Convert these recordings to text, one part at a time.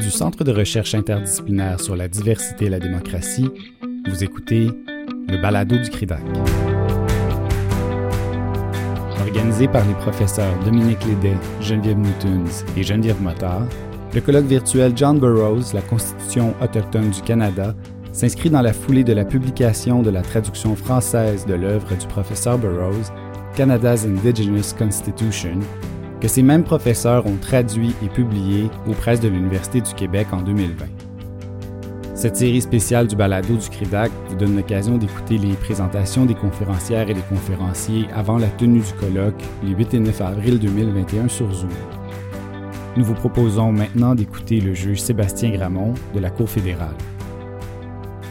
Du Centre de recherche interdisciplinaire sur la diversité et la démocratie, vous écoutez le balado du CRIDAC. Organisé par les professeurs Dominique Lédet, Geneviève Newtons et Geneviève Motard, le colloque virtuel John Burroughs, la Constitution autochtone du Canada, s'inscrit dans la foulée de la publication de la traduction française de l'œuvre du professeur Burroughs, Canada's Indigenous Constitution, que ces mêmes professeurs ont traduit et publié aux presses de l'Université du Québec en 2020. Cette série spéciale du balado du CRIDAC vous donne l'occasion d'écouter les présentations des conférencières et des conférenciers avant la tenue du colloque les 8 et 9 avril 2021 sur Zoom. Nous vous proposons maintenant d'écouter le juge Sébastien Gramont de la Cour fédérale.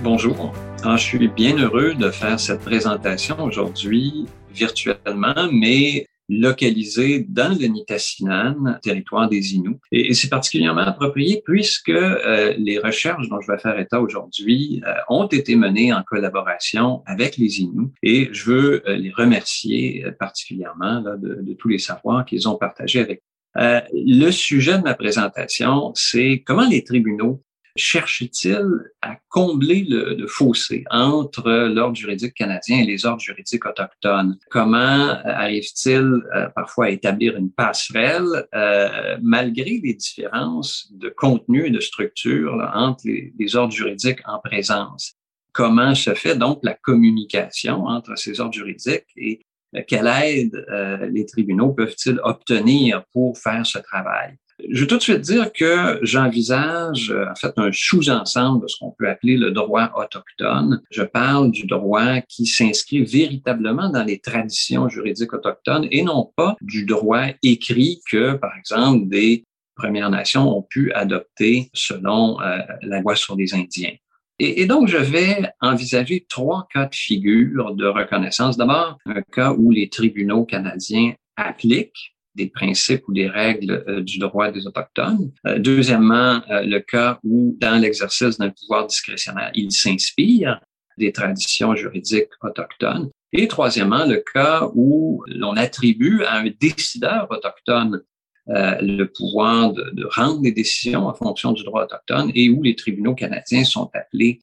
Bonjour. Ah, je suis bien heureux de faire cette présentation aujourd'hui virtuellement, mais localisé dans le Nitassinan, territoire des Inuits. Et, c'est particulièrement approprié puisque euh, les recherches dont je vais faire état aujourd'hui euh, ont été menées en collaboration avec les Inuits et je veux euh, les remercier particulièrement de, de, tous les savoirs qu'ils ont partagés avec le sujet de ma présentation, c'est comment les tribunaux cherche-t-il à combler le, fossé entre l'ordre juridique canadien et les ordres juridiques autochtones? Comment arrive-t-il euh, parfois à établir une passerelle euh, malgré les différences de contenu et de structure entre les, ordres juridiques en présence? Comment se fait donc la communication entre ces ordres juridiques et euh, quelle aide les tribunaux peuvent-ils obtenir pour faire ce travail? Je veux tout de suite dire que j'envisage euh, en fait un sous-ensemble de ce qu'on peut appeler le droit autochtone. Je parle du droit qui s'inscrit véritablement dans les traditions juridiques autochtones et non pas du droit écrit que, par exemple, des Premières Nations ont pu adopter selon euh, la loi sur les Indiens. Et, et, donc, je vais envisager trois cas de figure de reconnaissance. D'abord, un cas où les tribunaux canadiens appliquent des principes ou des règles euh, du droit des Autochtones. Euh, deuxièmement, euh, le cas où, dans l'exercice d'un pouvoir discrétionnaire, il s'inspire des traditions juridiques autochtones. Et troisièmement, le cas où l'on attribue à un décideur autochtone le pouvoir de, rendre des décisions en fonction du droit autochtone et où les tribunaux canadiens sont appelés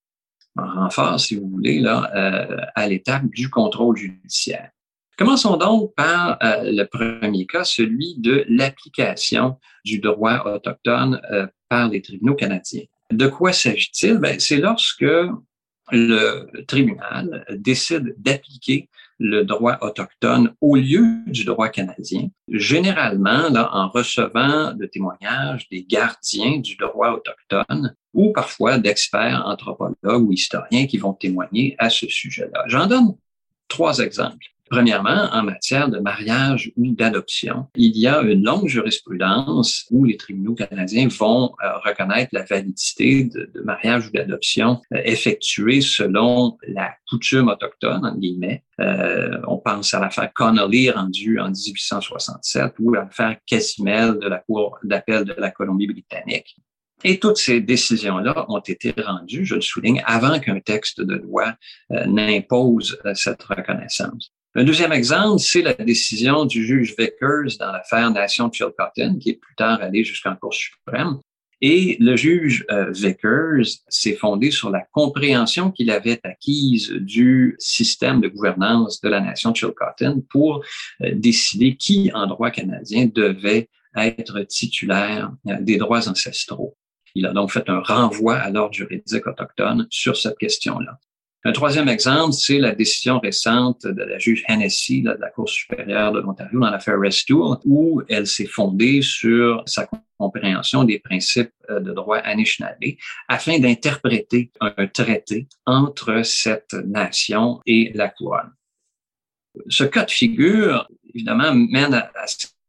en renfort, si vous voulez, à l'étape du contrôle judiciaire. Commençons donc par euh, le premier cas, celui de l'application du droit autochtone euh, par les tribunaux canadiens. De quoi s'agit-il? Ben, c'est lorsque le tribunal décide d'appliquer le droit autochtone au lieu du droit canadien, généralement là, en recevant le témoignage des gardiens du droit autochtone ou parfois d'experts anthropologues ou historiens qui vont témoigner à ce sujet-là. J'en donne trois exemples. Premièrement, en matière de mariage ou d'adoption, il y a une longue jurisprudence où les tribunaux canadiens vont euh, reconnaître la validité de, mariage ou d'adoption euh, effectuée selon la coutume autochtone, en guillemets. Euh, on pense à l'affaire Connolly rendue en 1867 ou à l'affaire Casimel de la Cour d'appel de la Colombie-Britannique. Et toutes ces décisions-là ont été rendues, je le souligne, avant qu'un texte de loi n'impose cette reconnaissance. Un deuxième exemple, c'est la décision du juge Vickers dans l'affaire Nation Chilcotin, qui est plus tard allée jusqu'en Cour suprême. Et le juge euh, Vickers s'est fondé sur la compréhension qu'il avait acquise du système de gouvernance de la nation Chilcotin pour euh, décider qui, en droit canadien, devait être titulaire euh, des droits ancestraux. Il a donc fait un renvoi à l'ordre juridique autochtone sur cette question-là. Un troisième exemple, c'est la décision récente de la juge Hennessy de la Cour supérieure de l'Ontario dans l'affaire Restool, où elle s'est fondée sur sa compréhension des principes euh, de droit Anishinaabe afin d'interpréter un traité entre cette nation et la couronne. Ce cas de figure, évidemment, mène à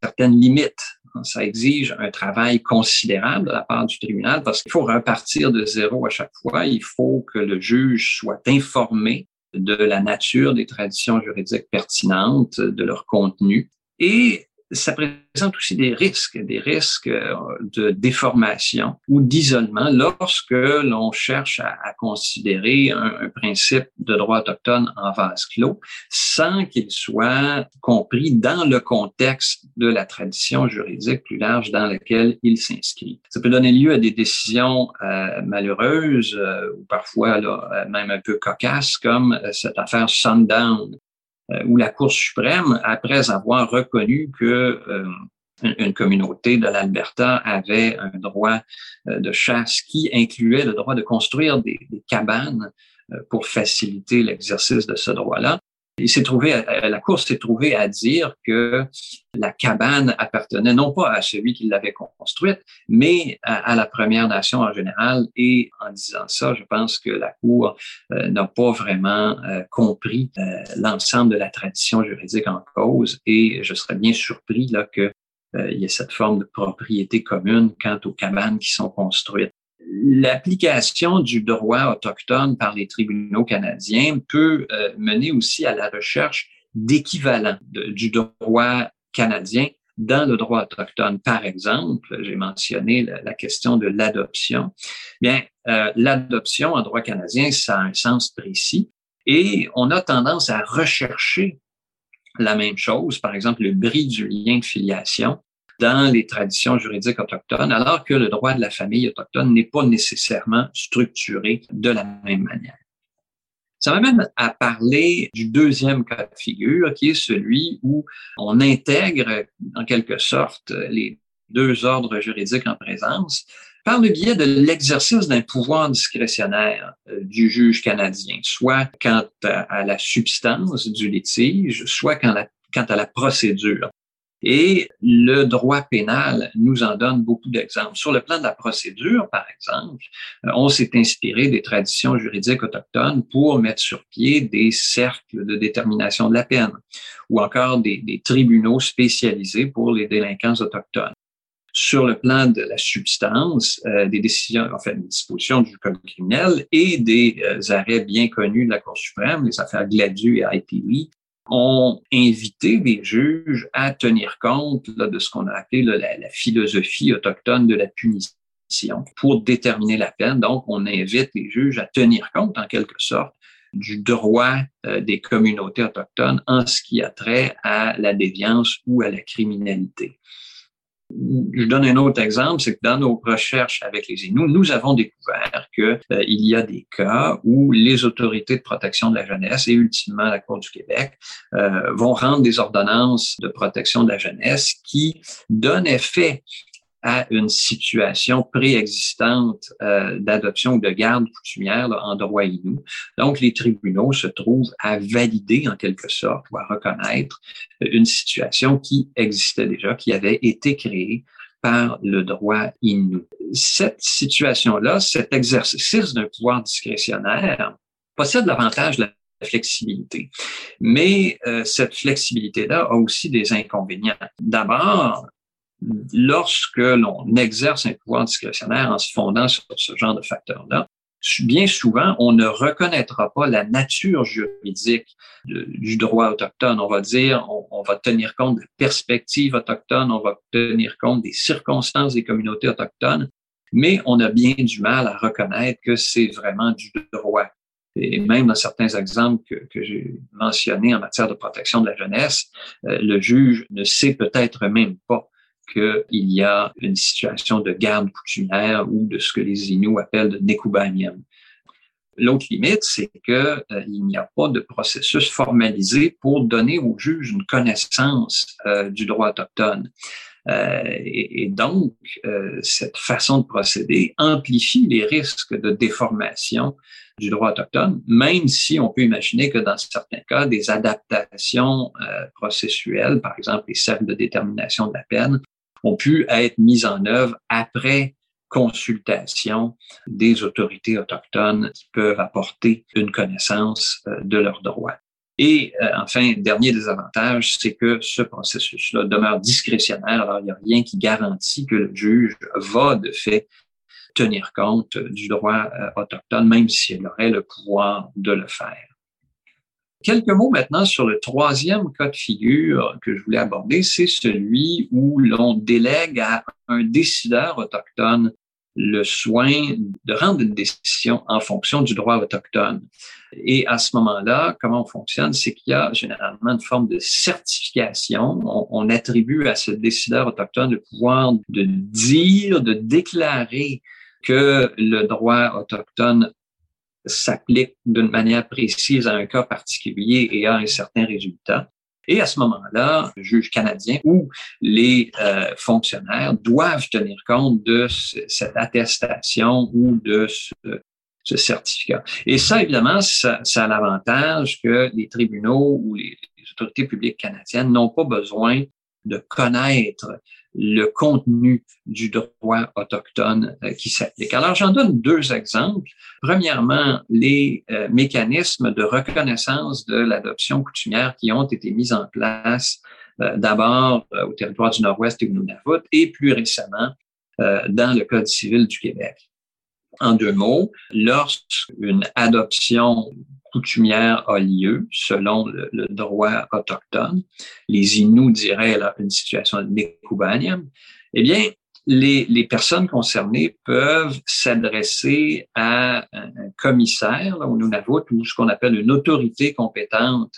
certaines limites ça exige un travail considérable de la part du tribunal parce qu'il faut repartir de zéro à chaque fois. Il faut que le juge soit informé de la nature des traditions juridiques pertinentes, de leur contenu. Et ça présente aussi des risques, des risques euh, de déformation ou d'isolement lorsque l'on cherche à, considérer un, principe de droit autochtone en vase clos sans qu'il soit compris dans le contexte de la tradition juridique plus large dans laquelle il s'inscrit. Ça peut donner lieu à des décisions euh, malheureuses euh, ou parfois là, même un peu cocasses comme cette affaire Sundown euh, où la Cour suprême, après avoir reconnu que euh, une communauté de l'Alberta avait un droit euh, de chasse qui incluait le droit de construire des cabanes pour faciliter l'exercice de ce droit-là, il s'est trouvé, la Cour s'est trouvée à dire que la cabane appartenait non pas à celui qui l'avait construite, mais à, la Première Nation en général. Et en disant ça, je pense que la Cour euh, n'a pas vraiment euh, compris euh, l'ensemble de la tradition juridique en cause. Et je serais bien surpris là que y ait cette forme de propriété commune quant aux cabanes qui sont construites l'application du droit autochtone par les tribunaux canadiens peut euh, mener aussi à la recherche d'équivalents du droit canadien dans le droit autochtone. Par exemple, j'ai mentionné la, question de l'adoption. Bien, euh, l'adoption en droit canadien, ça a un sens précis et on a tendance à rechercher la même chose, par exemple le bris du lien de filiation dans les traditions juridiques autochtones, alors que le droit de la famille autochtone n'est pas nécessairement structuré de la même manière. Ça m'amène à parler du deuxième cas de figure, qui est celui où on intègre en quelque sorte les deux ordres juridiques en présence par le biais de l'exercice d'un pouvoir discrétionnaire euh, du juge canadien, soit quant à, la substance du litige, soit quant à la procédure. Et le droit pénal nous en donne beaucoup d'exemples. Sur le plan de la procédure, par exemple, euh, on s'est inspiré des traditions juridiques autochtones pour mettre sur pied des cercles de détermination de la peine ou encore des, tribunaux spécialisés pour les délinquants autochtones sur le plan de la substance euh, des décisions, en fait, des dispositions du code criminel et des euh, arrêts bien connus de la Cour suprême, les affaires Gladu et ITV, ont invité les juges à tenir compte de ce qu'on a appelé la, philosophie autochtone de la punition pour déterminer la peine. Donc, on invite les juges à tenir compte, en quelque sorte, du droit euh, des communautés autochtones en ce qui a trait à la déviance ou à la criminalité. Je donne un autre exemple, c'est que dans nos recherches avec les Inuits, nous avons découvert qu'il euh, y a des cas où les autorités de protection de la jeunesse et ultimement la Cour du Québec euh, vont rendre des ordonnances de protection de la jeunesse qui donnent effet à une situation préexistante euh, d'adoption ou de garde coutumière en droit inou. Donc, les tribunaux se trouvent à valider en quelque sorte ou à reconnaître une situation qui existait déjà, qui avait été créée par le droit inou. Cette situation-là, cet exercice d'un pouvoir discrétionnaire possède l'avantage de la flexibilité. Mais euh, cette flexibilité-là a aussi des inconvénients. D'abord, lorsque l'on exerce un pouvoir discrétionnaire en se fondant sur ce genre de facteurs-là, bien souvent, on ne reconnaîtra pas la nature juridique du droit autochtone. On va dire, on, va tenir compte de la perspective autochtone, on va tenir compte des circonstances des communautés autochtones, mais on a bien du mal à reconnaître que c'est vraiment du droit. Et même dans certains exemples que, j'ai mentionnés en matière de protection de la jeunesse, euh, le juge ne sait peut-être même pas qu'il y a une situation de garde coutumière ou de ce que les Inuits appellent de nekubanium. L'autre limite, c'est qu'il euh, n'y a pas de processus formalisé pour donner au juge une connaissance euh, du droit autochtone. Euh, et, et, donc, euh, cette façon de procéder amplifie les risques de déformation du droit autochtone, même si on peut imaginer que dans certains cas, des adaptations processuelles, par exemple les cercles de détermination de la peine, ont pu être mises en œuvre après consultation des autorités autochtones qui peuvent apporter une connaissance euh, de leurs droits. Et euh, enfin, dernier désavantage, c'est que ce processus-là demeure discrétionnaire. Alors, il n'y a rien qui garantit que le juge va de fait tenir compte du droit euh, autochtone, même s'il aurait le pouvoir de le faire. Quelques mots maintenant sur le troisième cas de figure que je voulais aborder, c'est celui où l'on délègue à un décideur autochtone le soin de rendre une décision en fonction du droit autochtone. Et à ce moment-là, comment on fonctionne, c'est qu'il y a généralement une forme de certification. On, attribue à ce décideur autochtone le pouvoir de dire, de déclarer que le droit autochtone s'applique d'une manière précise à un cas particulier et a un certain résultat. Et à ce moment-là, le juge canadien ou les euh, fonctionnaires doivent tenir compte de cette attestation ou de ce, ce, certificat. Et ça, évidemment, ça, a l'avantage que les tribunaux ou les autorités publiques canadiennes n'ont pas besoin de connaître le contenu du droit autochtone euh, qui s'applique. Alors, j'en donne deux exemples. Premièrement, les euh, mécanismes de reconnaissance de l'adoption coutumière qui ont été mis en place euh, d'abord au territoire du Nord-Ouest et au Nunavut et plus récemment dans le Code civil du Québec. En deux mots, lorsqu'une adoption coutumière a lieu selon le, droit autochtone, les Inuits diraient là, une situation de Nekubaniam, eh bien, les, les, personnes concernées peuvent s'adresser à un, commissaire là, au Nunavut ou ce qu'on appelle une autorité compétente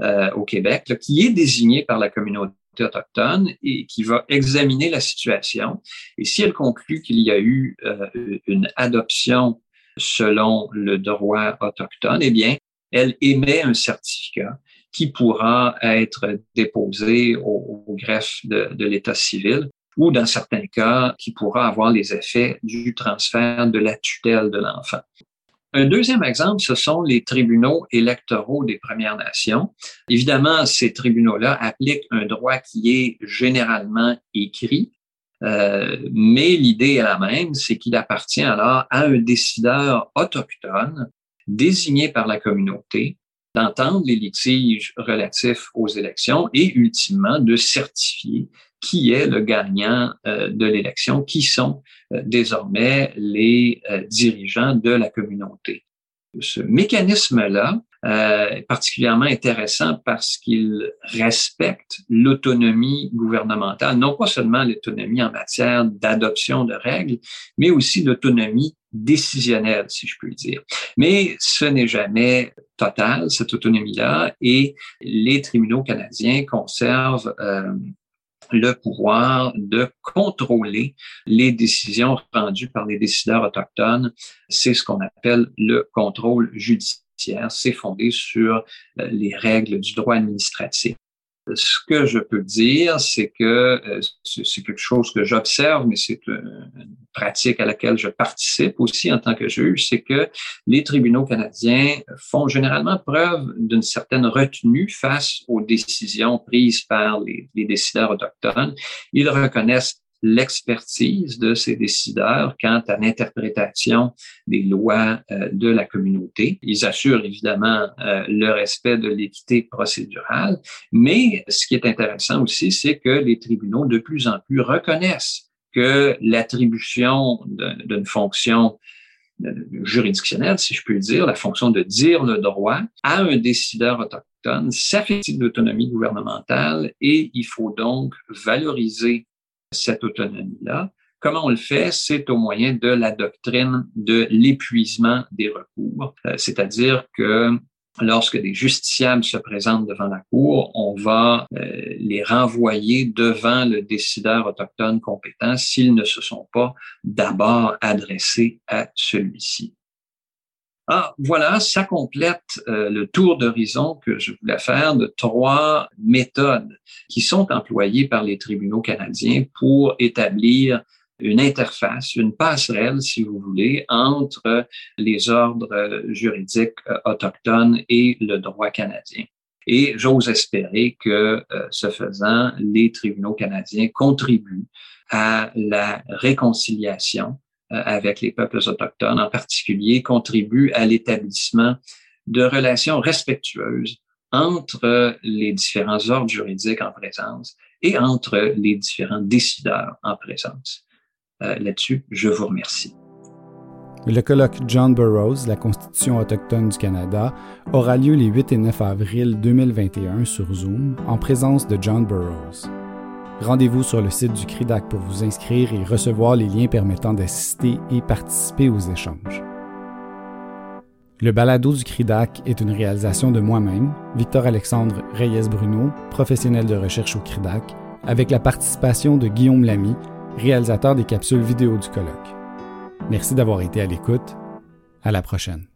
euh, au Québec, là, qui est désignée par la communauté autochtone et qui va examiner la situation. Et si elle conclut qu'il y a eu euh, une adoption selon le droit autochtone, eh bien, elle émet un certificat qui pourra être déposé au, greffe de, l'État civil ou dans certains cas qui pourra avoir les effets du transfert de la tutelle de l'enfant. Un deuxième exemple, ce sont les tribunaux électoraux des Premières Nations. Évidemment, ces tribunaux-là appliquent un droit qui est généralement écrit, mais l'idée est la même, c'est qu'il appartient alors à un décideur autochtone désigné par la communauté d'entendre les litiges relatifs aux élections et ultimement de certifier qui est le gagnant euh, de l'élection, qui sont euh, désormais les euh, dirigeants de la communauté. Ce mécanisme-là est particulièrement intéressant parce qu'il respecte l'autonomie gouvernementale, non pas seulement l'autonomie en matière d'adoption de règles, mais aussi l'autonomie décisionnelle, si je puis dire. Mais ce n'est jamais total, cette autonomie-là, et les tribunaux canadiens conservent euh, le pouvoir de contrôler les décisions rendues par les décideurs autochtones. C'est ce qu'on appelle le contrôle judiciaire. C'est fondé sur euh, les règles du droit administratif. Ce que je peux dire, c'est que euh, c'est quelque chose que j'observe, mais c'est une pratique à laquelle je participe aussi en tant que juge, c'est que les tribunaux canadiens font généralement preuve d'une certaine retenue face aux décisions prises par les, les décideurs autochtones. Ils reconnaissent l'expertise de ces décideurs quant à l'interprétation des lois euh, de la communauté. Ils assurent évidemment euh, le respect de l'équité procédurale, mais ce qui est intéressant aussi, c'est que les tribunaux de plus en plus reconnaissent que l'attribution d'une fonction euh, juridictionnelle, si je puis dire, la fonction de dire le droit à un décideur autochtone, ça fait l'autonomie gouvernementale et il faut donc valoriser cette autonomie-là. Comment on le fait? C'est au moyen de la doctrine de l'épuisement des recours, euh, c'est-à-dire que lorsque des justiciables se présentent devant la Cour, on va euh, les renvoyer devant le décideur autochtone compétent s'ils ne se sont pas d'abord adressés à celui-ci. Ah, voilà, ça complète euh, le tour d'horizon que je voulais faire de trois méthodes qui sont employées par les tribunaux canadiens pour établir une interface, une passerelle, si vous voulez, entre les ordres juridiques euh, autochtones et le droit canadien. Et j'ose espérer que, euh, ce faisant, les tribunaux canadiens contribuent à la réconciliation euh, avec les peuples autochtones en particulier contribue à l'établissement de relations respectueuses entre les différents ordres juridiques en présence et entre les différents décideurs en présence. Euh, là-dessus, je vous remercie. Le colloque John Burroughs, la Constitution autochtone du Canada, aura lieu les 8 et 9 avril 2021 sur Zoom en présence de John Burroughs. Rendez-vous sur le site du CRIDAC pour vous inscrire et recevoir les liens permettant d'assister et participer aux échanges. Le balado du CRIDAC est une réalisation de moi-même, Victor-Alexandre Reyes-Bruno, professionnel de recherche au CRIDAC, avec la participation de Guillaume Lamy, réalisateur des capsules vidéo du colloque. Merci d'avoir été à l'écoute. À la prochaine.